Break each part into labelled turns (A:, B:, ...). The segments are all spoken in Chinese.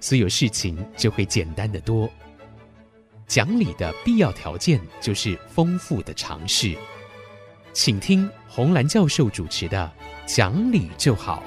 A: 所有事情就会简单得多。讲理的必要条件就是丰富的常识。请听红兰教授主持的《讲理就好》。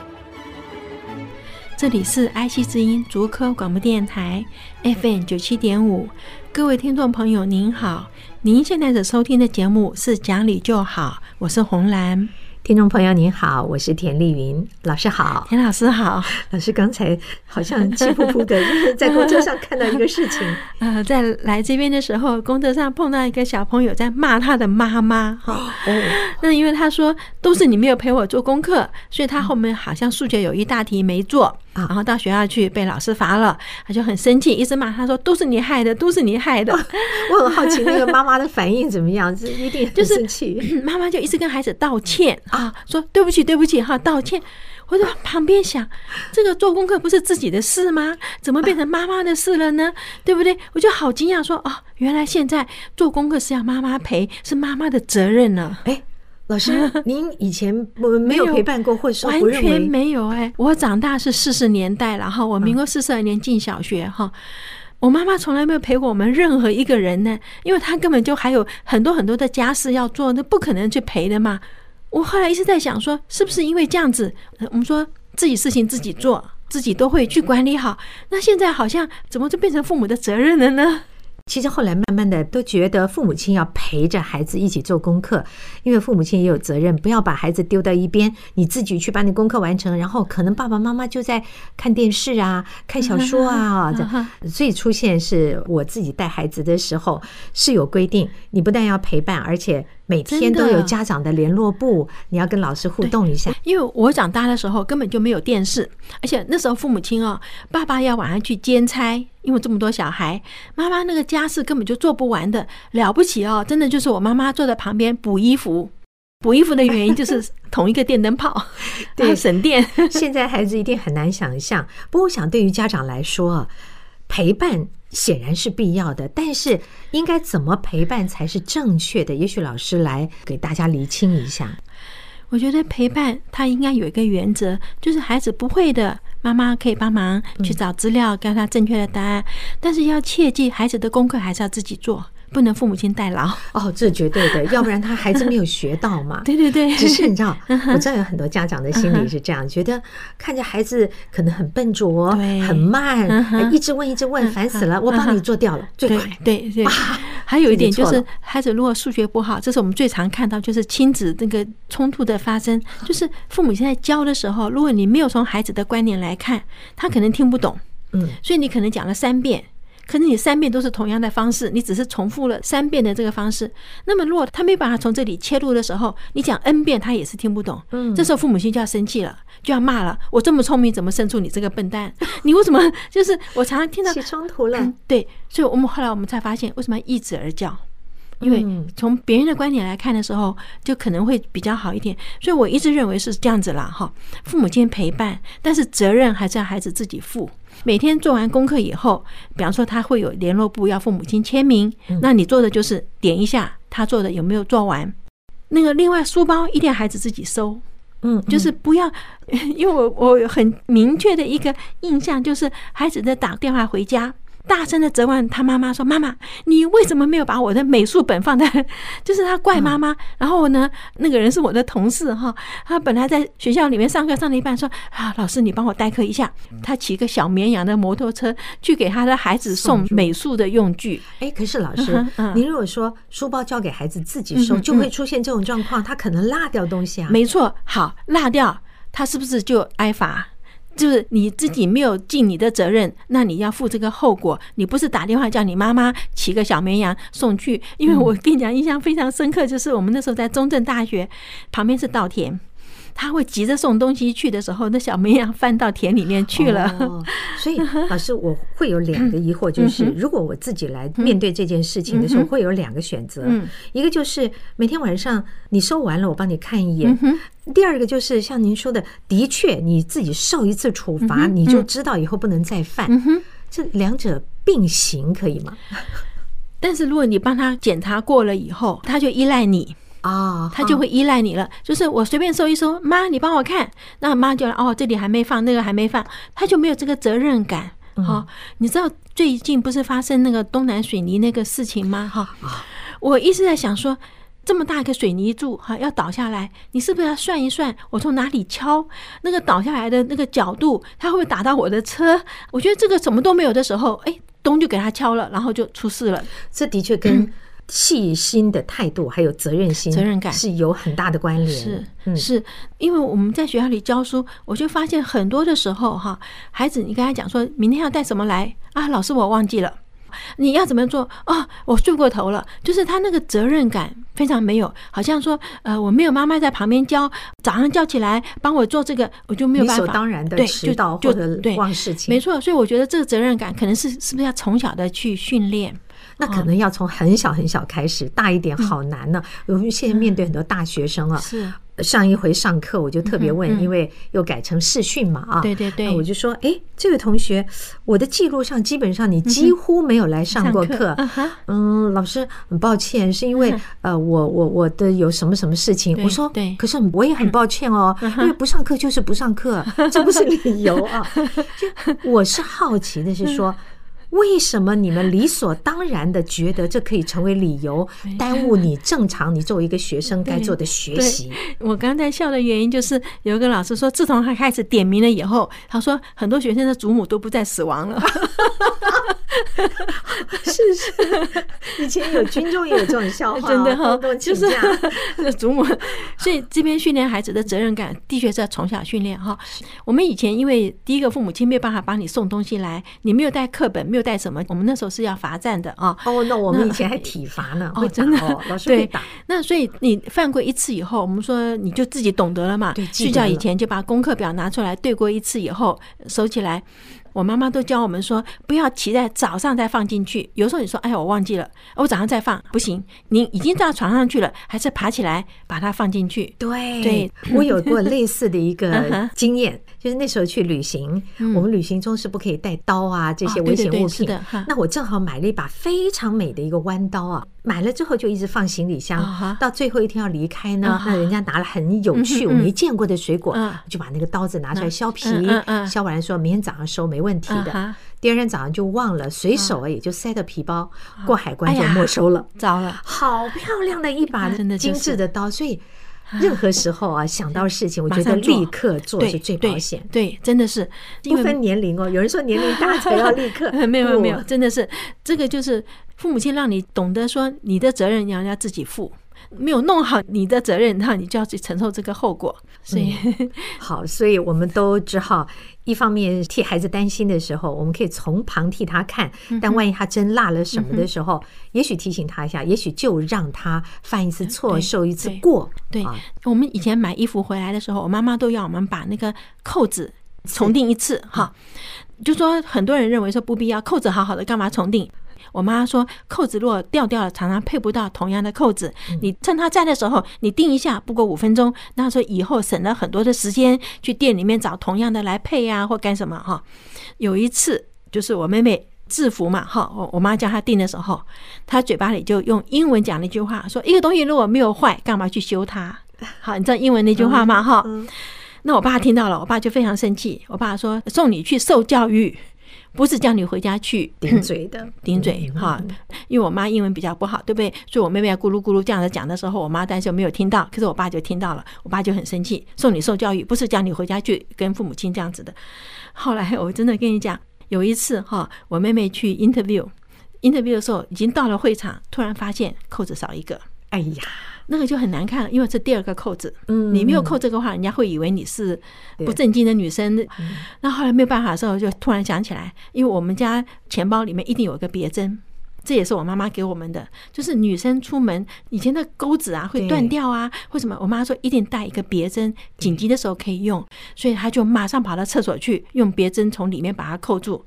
B: 这里是爱惜之音竹科广播电台 FM 九七点五，各位听众朋友您好，您现在所收听的节目是《讲理就好》，我是红兰。
C: 听众朋友您好，我是田丽云老师好，
B: 田老师好。
C: 老师刚才好像气呼呼的，就是在公车上看到一个事情。
B: 呃，在来这边的时候，公车上碰到一个小朋友在骂他的妈妈哈。哦。那因为他说都是你没有陪我做功课，所以他后面好像数学有一大题没做。然后到学校去被老师罚了，他就很生气，一直骂他说：“都是你害的，都是你害的。”
C: 我很好奇那个妈妈的反应怎么样？是一定很生气。
B: 妈妈就一直跟孩子道歉啊，说对不起，对不起哈，道歉。我在旁边想，这个做功课不是自己的事吗？怎么变成妈妈的事了呢？对不对？我就好惊讶，说哦，原来现在做功课是要妈妈陪，是妈妈的责任呢。哎。
C: 老师，您以前我没有陪伴过，或者说
B: 完全没有哎。我长大是四十年代，然后我民国四十二年进小学哈。我妈妈从来没有陪过我们任何一个人呢，因为她根本就还有很多很多的家事要做，那不可能去陪的嘛。我后来一直在想说，是不是因为这样子，我们说自己事情自己做，自己都会去管理好。那现在好像怎么就变成父母的责任了呢？
C: 其实后来慢慢的都觉得父母亲要陪着孩子一起做功课，因为父母亲也有责任，不要把孩子丢到一边，你自己去把你功课完成，然后可能爸爸妈妈就在看电视啊、看小说啊。这所以出现是我自己带孩子的时候是有规定，你不但要陪伴，而且。每天都有家长的联络簿，你要跟老师互动一下。
B: 因为我长大的时候根本就没有电视，而且那时候父母亲哦，爸爸要晚上去兼差，因为这么多小孩，妈妈那个家事根本就做不完的。了不起哦，真的就是我妈妈坐在旁边补衣服，补衣服的原因就是 同一个电灯泡，对，省电。
C: 现在孩子一定很难想象，不过我想对于家长来说，陪伴。显然是必要的，但是应该怎么陪伴才是正确的？也许老师来给大家厘清一下。
B: 我觉得陪伴他应该有一个原则，就是孩子不会的，妈妈可以帮忙去找资料，给他正确的答案，但是要切记，孩子的功课还是要自己做。不能父母亲代劳
C: 哦，这绝对的，要不然他孩子没有学到嘛。
B: 对对对，
C: 只是你知道，我知道有很多家长的心理是这样，觉得看着孩子可能很笨拙、很慢，一直问一直问，烦死了。我帮你做掉了，最快。
B: 对对。还有一点就是，孩子如果数学不好，这是我们最常看到，就是亲子那个冲突的发生。就是父母现在教的时候，如果你没有从孩子的观念来看，他可能听不懂。嗯，所以你可能讲了三遍。可是你三遍都是同样的方式，你只是重复了三遍的这个方式。那么如果他没办法从这里切入的时候，你讲 N 遍他也是听不懂。嗯，这时候父母亲就要生气了，就要骂了。我这么聪明，怎么生出你这个笨蛋？你为什么 就是我常常听到
C: 起冲突了？
B: 对，所以我们后来我们才发现，为什么要易子而教？因为从别人的观点来看的时候，就可能会比较好一点。所以我一直认为是这样子啦，哈。父母亲陪伴，但是责任还是要孩子自己负。每天做完功课以后，比方说他会有联络簿要父母亲签名，那你做的就是点一下他做的有没有做完。那个另外书包一定要孩子自己收，嗯，就是不要，因为我我有很明确的一个印象，就是孩子在打电话回家。大声的责问他妈妈说：“妈妈，你为什么没有把我的美术本放在？就是他怪妈妈。然后呢，那个人是我的同事哈，他本来在学校里面上课上了一半，说啊，老师你帮我代课一下。他骑个小绵羊的摩托车去给他的孩子送美术的用具。哎，
C: 可是老师，您如果说书包交给孩子自己收，就会出现这种状况，他可能落掉东西啊。
B: 没错，好，落掉，他是不是就挨罚？”就是你自己没有尽你的责任，那你要负这个后果。你不是打电话叫你妈妈骑个小绵羊送去，因为我跟你讲印象非常深刻，就是我们那时候在中正大学旁边是稻田。他会急着送东西去的时候，那小绵羊翻到田里面去了。
C: 哦、所以老师，我会有两个疑惑，就是如果我自己来面对这件事情的时候，会有两个选择。一个就是每天晚上你收完了，我帮你看一眼；第二个就是像您说的，的确你自己受一次处罚，你就知道以后不能再犯。这两者并行可以吗？
B: 但是如果你帮他检查过了以后，他就依赖你啊，他就会依赖你了。就是我随便搜一搜，妈，你帮我看，那妈就哦，这里还没放，那个还没放，他就没有这个责任感。好，你知道最近不是发生那个东南水泥那个事情吗？哈，我一直在想说，这么大一个水泥柱哈要倒下来，你是不是要算一算，我从哪里敲那个倒下来的那个角度，它会不会打到我的车？我觉得这个什么都没有的时候，哎。咚就给他敲了，然后就出事了。
C: 这的确跟细心的态度还有责任心、
B: 责任感
C: 是有很大的关联。
B: 是，是因为我们在学校里教书，我就发现很多的时候哈，孩子你跟他讲说明天要带什么来啊，老师我忘记了。你要怎么做啊？我睡过头了，就是他那个责任感非常没有，好像说呃，我没有妈妈在旁边教，早上叫起来帮我做这个，我就没有办法。
C: 理所当然的迟到或者忘事情，
B: 没错。所以我觉得这个责任感可能是是不是要从小的去训练？
C: 那可能要从很小很小开始，大一点好难呢。我们现在面对很多大学生啊，是。上一回上课我就特别问，因为又改成视讯嘛啊，
B: 对对对，
C: 我就说，哎，这位同学，我的记录上基本上你几乎没有来上过课，嗯，老师很抱歉，是因为呃，我我我的有什么什么事情，我说，对，可是我也很抱歉哦，因为不上课就是不上课，这不是理由啊，就我是好奇的是说。为什么你们理所当然的觉得这可以成为理由，耽误你正常你作为一个学生该做的学习？
B: 我刚才笑的原因就是有一个老师说，自从他开始点名了以后，他说很多学生的祖母都不再死亡了。
C: 是是，以前有军中也有这种笑话，
B: 真的哈，就是祖母。所以这边训练孩子的责任感，的确是要从小训练哈。我们以前因为第一个父母亲没有办法帮你送东西来，你没有带课本，没有。带什么？我们那时候是要罚站的啊！
C: 哦，那我们以前还体罚呢，
B: 哦，真的，
C: 老师会打。
B: 那所以你犯过一次以后，我们说你就自己懂得了嘛。对，睡觉以前就把功课表拿出来对过一次以后收起来。我妈妈都教我们说，不要期待早上再放进去。有时候你说，哎呀，我忘记了，我早上再放不行。你已经到床上去了，还是爬起来把它放进去。
C: 对，对我有过类似的一个 经验，就是那时候去旅行，我们旅行中是不可以带刀啊这些危险物品。那我正好买了一把非常美的一个弯刀啊，买了之后就一直放行李箱。到最后一天要离开呢，那人家拿了很有趣我没见过的水果，就把那个刀子拿出来削皮，削完说明天早上收没问题的。第二天早上就忘了，随手也就塞到皮包，过海关就没收了。
B: 糟了，
C: 好漂亮的一把精致的刀，所以任何时候啊想到事情，我觉得立刻做是最保险。
B: 对，真的是
C: 不分年龄哦。有人说年龄大才要立刻，
B: 没有没有没有，真的是这个就是父母亲让你懂得说你的责任你要要自己负。没有弄好你的责任，那你就要去承受这个后果。所以，
C: 好，所以我们都只好一方面替孩子担心的时候，我们可以从旁替他看。但万一他真落了什么的时候，也许提醒他一下，也许就让他犯一次错，受一次过。
B: 对，我们以前买衣服回来的时候，我妈妈都要我们把那个扣子重订一次。哈，就说很多人认为说不必要，扣子好好的，干嘛重订？我妈说，扣子如果掉掉了，常常配不到同样的扣子。你趁他在的时候，你订一下，不过五分钟，那说以后省了很多的时间去店里面找同样的来配呀，或干什么哈。有一次，就是我妹妹制服嘛，哈，我我妈叫她订的时候，她嘴巴里就用英文讲了一句话，说一个东西如果没有坏，干嘛去修它？好，你知道英文那句话吗？哈，那我爸听到了，我爸就非常生气，我爸说送你去受教育。不是叫你回家去
C: 顶嘴的，
B: 顶嘴哈，因为我妈英文比较不好，对不对？所以我妹妹要咕噜咕噜这样子讲的时候，我妈当时没有听到，可是我爸就听到了，我爸就很生气，送你受教育，不是叫你回家去跟父母亲这样子的。后来我真的跟你讲，有一次哈，我妹妹去 interview，interview 的时候已经到了会场，突然发现扣子少一个，
C: 哎呀。
B: 那个就很难看，因为是第二个扣子。嗯，你没有扣这个话，人家会以为你是不正经的女生。那后来没有办法的时候，就突然想起来，因为我们家钱包里面一定有一个别针，这也是我妈妈给我们的，就是女生出门以前的钩子啊会断掉啊，为什么？我妈说一定带一个别针，紧急的时候可以用，所以她就马上跑到厕所去用别针从里面把它扣住。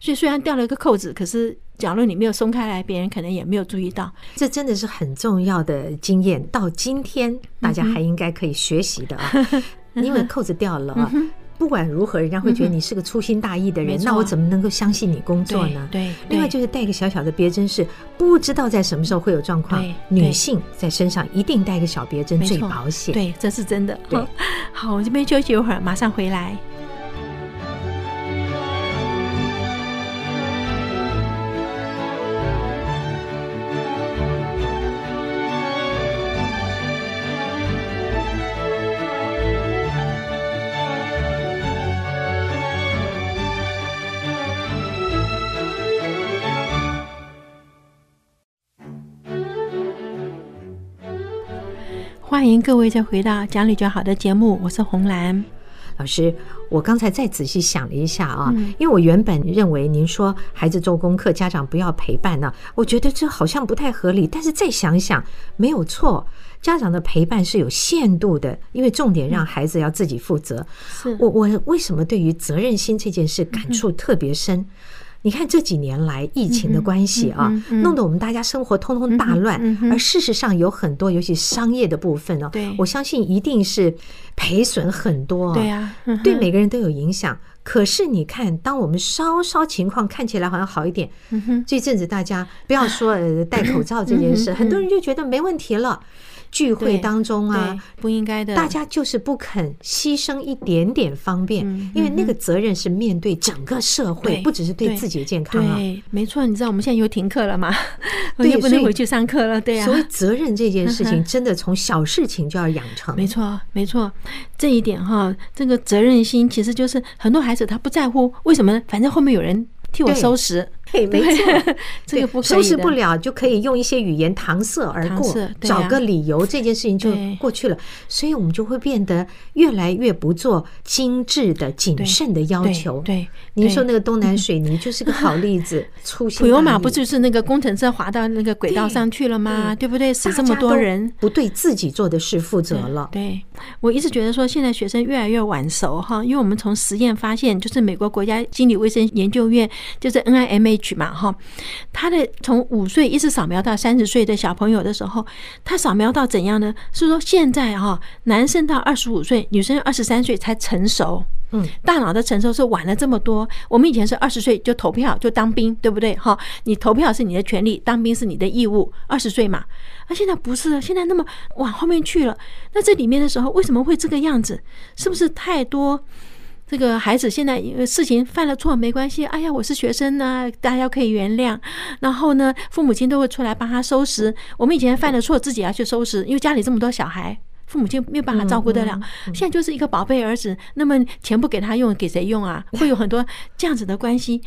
B: 所以虽然掉了一个扣子，可是假如你没有松开来，别人可能也没有注意到。
C: 这真的是很重要的经验，到今天大家还应该可以学习的啊。因 为扣子掉了啊。不管如何，人家会觉得你是个粗心大意的人，那我怎么能够相信你工作呢？
B: 对，
C: 另外就是带一个小小的别针，是不知道在什么时候会有状况。女性在身上一定带一个小别针最保险。
B: 对，这是真的。对，好，我这边休息一会儿，马上回来。欢迎各位再回到讲理就好的节目，我是红兰
C: 老师。我刚才再仔细想了一下啊，因为我原本认为您说孩子做功课，家长不要陪伴呢，我觉得这好像不太合理。但是再想想，没有错，家长的陪伴是有限度的，因为重点让孩子要自己负责。是我我为什么对于责任心这件事感触特别深？你看这几年来疫情的关系啊，弄得我们大家生活通通大乱，而事实上有很多，尤其商业的部分呢，我相信一定是赔损很多，对呀，对每个人都有影响。可是你看，当我们稍稍情况看起来好像好一点，这阵子大家不要说呃戴口罩这件事，很多人就觉得没问题了。聚会当中啊，
B: 不应该的，
C: 大家就是不肯牺牲一点点方便，因为那个责任是面对整个社会，不只是对自己的健康啊。
B: 对，没错，你知道我们现在又停课了嘛？我又不能回去上课了，对呀。
C: 所以责任这件事情，真的从小事情就要养成。
B: 没错，没错，这一点哈，这个责任心其实就是很多孩子他不在乎，为什么呢？反正后面有人。替我收拾，
C: 对，没错，
B: 这个不
C: 收拾不了，就可以用一些语言搪塞而过，找个理由，这件事情就过去了。所以我们就会变得越来越不做精致的、谨慎的要求。对，您说那个东南水泥就是个好例子。粗心，
B: 普悠玛不就是那个工程车滑到那个轨道上去了吗？对不对？死这么多人，
C: 不对自己做的事负责了。
B: 对，我一直觉得说，现在学生越来越晚熟哈，因为我们从实验发现，就是美国国家心理卫生研究院。就是 NIMH 嘛，哈，他的从五岁一直扫描到三十岁的小朋友的时候，他扫描到怎样呢？是说现在哈，男生到二十五岁，女生二十三岁才成熟，嗯，大脑的成熟是晚了这么多。我们以前是二十岁就投票就当兵，对不对？哈，你投票是你的权利，当兵是你的义务。二十岁嘛，那现在不是，现在那么往后面去了。那这里面的时候为什么会这个样子？是不是太多？这个孩子现在因为事情犯了错没关系，哎呀，我是学生呢，大家可以原谅。然后呢，父母亲都会出来帮他收拾。我们以前犯了错，自己要去收拾，因为家里这么多小孩，父母亲没有办法照顾得了。现在就是一个宝贝儿子，那么钱不给他用，给谁用啊？会有很多这样子的关系。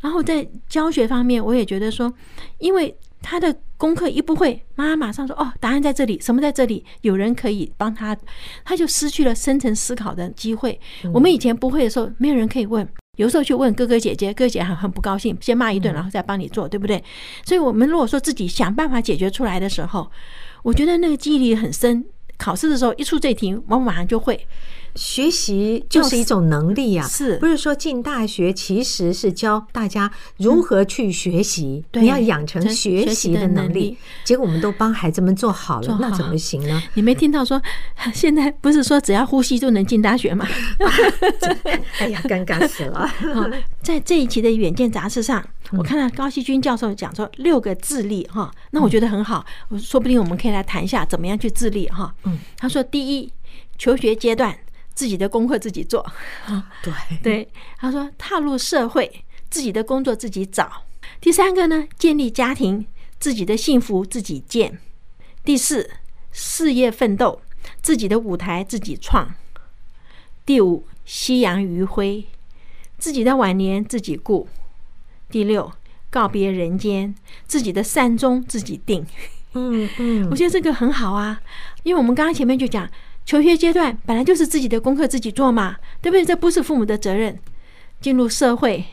B: 然后在教学方面，我也觉得说，因为。他的功课一不会，妈妈马上说：“哦，答案在这里，什么在这里？有人可以帮他。”他就失去了深层思考的机会。我们以前不会的时候，没有人可以问，有时候去问哥哥姐姐，哥哥姐姐很很不高兴，先骂一顿，然后再帮你做，对不对？所以，我们如果说自己想办法解决出来的时候，我觉得那个记忆力很深。考试的时候一出这题，我马上就会。
C: 学习就是一种能力呀，
B: 是
C: 不是说进大学其实是教大家如何去学习？你要养成学习的能力。结果我们都帮孩子们做好了，那怎么行呢？
B: 你没听到说 现在不是说只要呼吸就能进大学吗？
C: 哎呀，尴尬死了！
B: 在这一期的《远见》杂志上，我看到高希军教授讲说六个自立哈，那我觉得很好，说不定我们可以来谈一下怎么样去自立哈。嗯，他说第一，求学阶段。自己的功课自己做，
C: 对
B: 对，他说踏入社会，自己的工作自己找。第三个呢，建立家庭，自己的幸福自己建。第四，事业奋斗，自己的舞台自己创。第五，夕阳余晖，自己的晚年自己顾。第六，告别人间，自己的善终自己定。嗯嗯，我觉得这个很好啊，因为我们刚刚前面就讲。求学阶段本来就是自己的功课自己做嘛，对不对？这不是父母的责任。进入社会，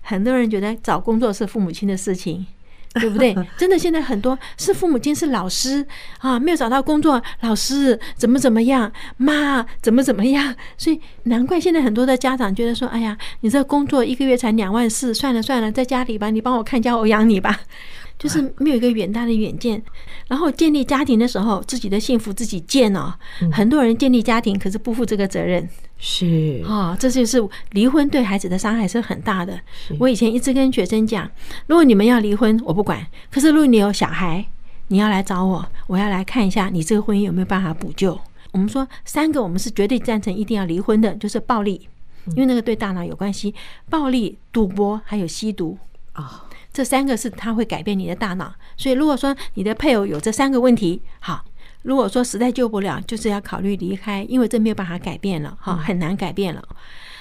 B: 很多人觉得找工作是父母亲的事情，对不对？真的，现在很多是父母亲是老师啊，没有找到工作，老师怎么怎么样，妈怎么怎么样，所以难怪现在很多的家长觉得说，哎呀，你这工作一个月才两万四，算了算了，在家里吧，你帮我看家，我养你吧。就是没有一个远大的远见，然后建立家庭的时候，自己的幸福自己建哦。很多人建立家庭，可是不负这个责任，
C: 是。
B: 啊，这就是离婚对孩子的伤害是很大的。我以前一直跟学生讲，如果你们要离婚，我不管；可是如果你有小孩，你要来找我，我要来看一下你这个婚姻有没有办法补救。我们说三个，我们是绝对赞成一定要离婚的，就是暴力，因为那个对大脑有关系；暴力、赌博还有吸毒。啊。这三个是它会改变你的大脑，所以如果说你的配偶有这三个问题，好，如果说实在救不了，就是要考虑离开，因为这没有办法改变了，哈，很难改变了。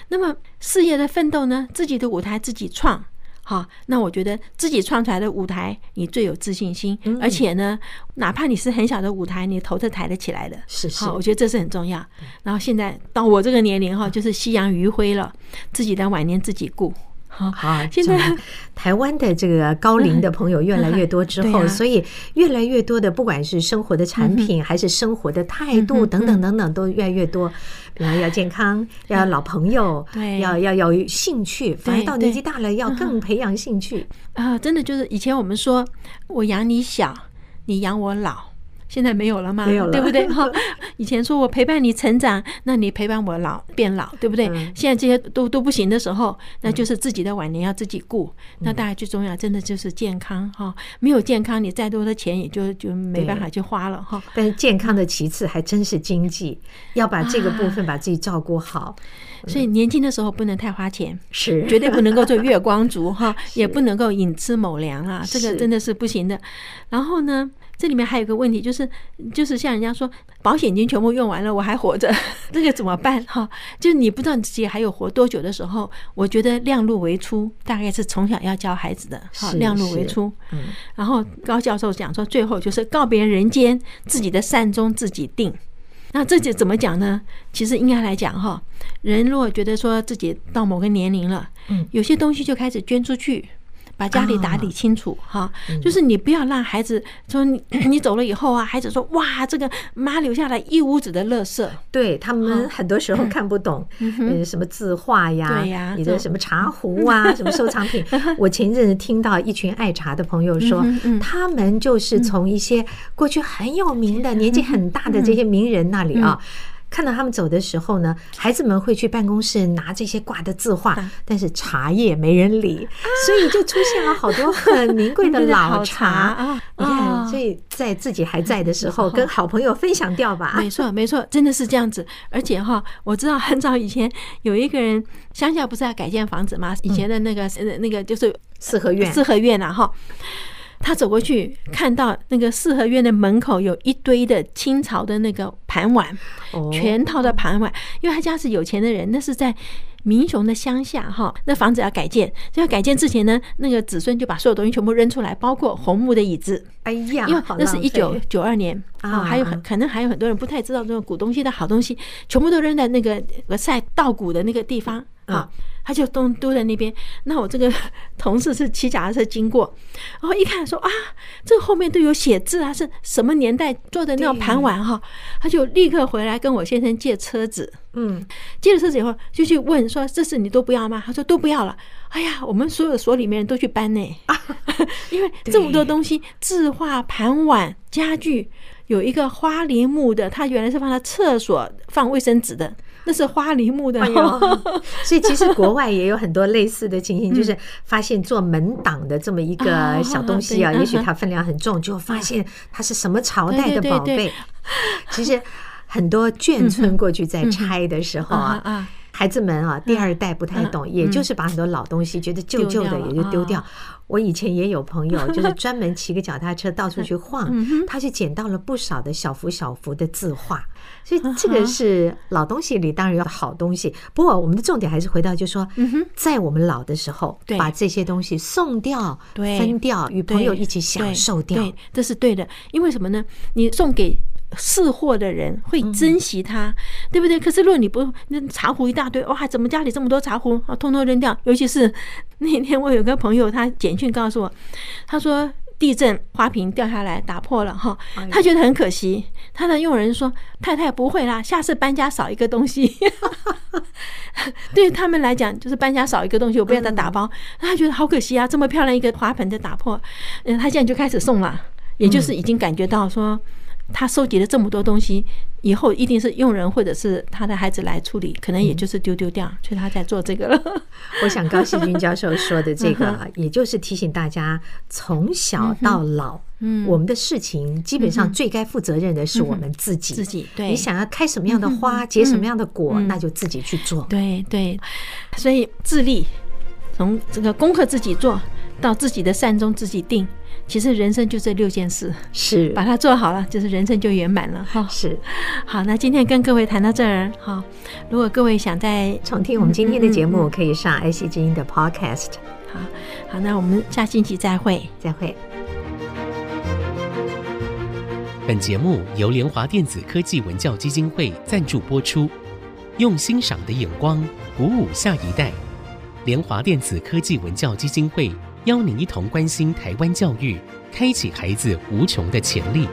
B: 那么事业的奋斗呢，自己的舞台自己创，好，那我觉得自己创出来的舞台，你最有自信心，而且呢，哪怕你是很小的舞台，你头都抬得起来的，
C: 是是，
B: 好，我觉得这是很重要。然后现在到我这个年龄哈，就是夕阳余晖了，自己的晚年自己顾。
C: 好，现在台湾的这个高龄的朋友越来越多之后，所以越来越多的不管是生活的产品还是生活的态度等等等等都越来越多。比方要健康，要老朋友，对，要要有兴趣。反而到年纪大了，要更培养兴趣
B: 啊！真的就是以前我们说我养你小，你养我老。现在没有了吗？
C: 没有了，
B: 对不对？哈，以前说我陪伴你成长，那你陪伴我老变老，对不对？现在这些都都不行的时候，那就是自己的晚年要自己顾。那大家最重要，真的就是健康哈。没有健康，你再多的钱也就就没办法去花了哈。
C: 但是健康的其次还真是经济，要把这个部分把自己照顾好。
B: 所以年轻的时候不能太花钱，
C: 是
B: 绝对不能够做月光族哈，也不能够寅吃卯粮啊，这个真的是不行的。然后呢？这里面还有个问题，就是就是像人家说，保险金全部用完了，我还活着，这个怎么办？哈，就是你不知道你自己还有活多久的时候，我觉得量入为出，大概是从小要教孩子的，哈，量入为出。嗯，然后高教授讲说，最后就是告别人间，自己的善终自己定。那这就怎么讲呢？其实应该来讲，哈，人如果觉得说自己到某个年龄了，嗯，有些东西就开始捐出去。把家里打理清楚哈，就是你不要让孩子说你 你走了以后啊，孩子说哇，这个妈留下来一屋子的垃圾，
C: 对他们很多时候看不懂，嗯，什么字画呀，对呀，你的什么茶壶啊，什么收藏品。我前一阵子听到一群爱茶的朋友说，他们就是从一些过去很有名的、年纪很大的这些名人那里啊。看到他们走的时候呢，孩子们会去办公室拿这些挂的字画，但是茶叶没人理，所以就出现了好多很名贵的 老茶啊！你看，所以在自己还在的时候，跟好朋友分享掉吧。
B: 没错，没错，真的是这样子。而且哈，我知道很早以前有一个人，乡下不是要改建房子吗？以前的那个那个就是
C: 四合院，
B: 四合院啊哈。他走过去，看到那个四合院的门口有一堆的清朝的那个盘碗，全套的盘碗。因为他家是有钱的人，那是在民雄的乡下哈。那房子要改建，就要改建之前呢，那个子孙就把所有东西全部扔出来，包括红木的椅子。
C: 哎呀，
B: 因为那是一九九二年啊，还有很可能还有很多人不太知道这种古东西的好东西，全部都扔在那个晒稻谷的那个地方啊。他就都都在那边。那我这个 同事是骑脚踏车经过，然后一看说啊，这后面都有写字啊，是什么年代做的那种盘碗哈？他就立刻回来跟我先生借车子，嗯，借了车子以后就去问说：“这是你都不要吗？”他说：“都不要了。”哎呀，我们所有的所里面人都去搬呢，因为这么多东西，字画、盘碗、家具，有一个花梨木的，他原来是放在厕所放卫生纸的。那是花梨木的，
C: 所以其实国外也有很多类似的情形，就是发现做门挡的这么一个小东西啊，也许它分量很重，就发现它是什么朝代的宝贝。其实很多眷村过去在拆的时候啊，孩子们啊，第二代不太懂，也就是把很多老东西觉得旧旧的也就丢掉。我以前也有朋友，就是专门骑个脚踏车到处去晃，他就捡到了不少的小幅小幅的字画。所以这个是老东西里当然有好东西，不过我们的重点还是回到，就是说，在我们老的时候，把这些东西送掉、分掉，与朋友一起享受掉，
B: 这是对的。因为什么呢？你送给识货的人会珍惜它，对不对？可是如果你不，那茶壶一大堆，哇，怎么家里这么多茶壶啊？通通扔掉。尤其是那天我有个朋友，他简讯告诉我，他说地震花瓶掉下来打破了哈，他觉得很可惜。他的佣人说：“太太不会啦，下次搬家少一个东西。”对他们来讲，就是搬家少一个东西，我不要再打包。他觉得好可惜啊，这么漂亮一个花盆就打破。嗯，他现在就开始送了，也就是已经感觉到说。他收集了这么多东西，以后一定是佣人或者是他的孩子来处理，可能也就是丢丢掉，所以他在做这个了。
C: 我想高希军教授说的这个，也就是提醒大家，从小到老，嗯，我们的事情基本上最该负责任的是我们自己。自己，对，你想要开什么样的花，结什么样的果，那就自己去做。
B: 对对，所以自立，从这个功课自己做到自己的善终自己定。其实人生就这六件事，
C: 是把
B: 它做好了，就是人生就圆满了哈。
C: 是，
B: 好，那今天跟各位谈到这儿哈。如果各位想再
C: 重听我们今天的节目，可以上爱惜之音的 Podcast。
B: 好，好，那我们下星期再会，
C: 再会。
A: 本节目由联华电子科技文教基金会赞助播出，用欣赏的眼光鼓舞下一代。联华电子科技文教基金会。邀您一同关心台湾教育，开启孩子无穷的潜力。